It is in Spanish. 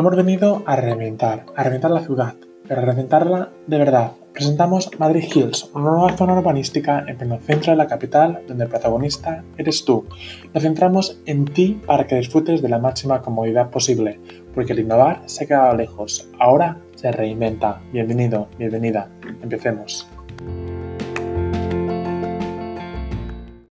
Hemos venido a reventar, a reventar la ciudad, pero a reventarla de verdad. Presentamos Madrid Hills, una nueva zona urbanística en pleno centro de la capital donde el protagonista eres tú. Nos centramos en ti para que disfrutes de la máxima comodidad posible, porque el innovar se ha quedado lejos, ahora se reinventa. Bienvenido, bienvenida. Empecemos.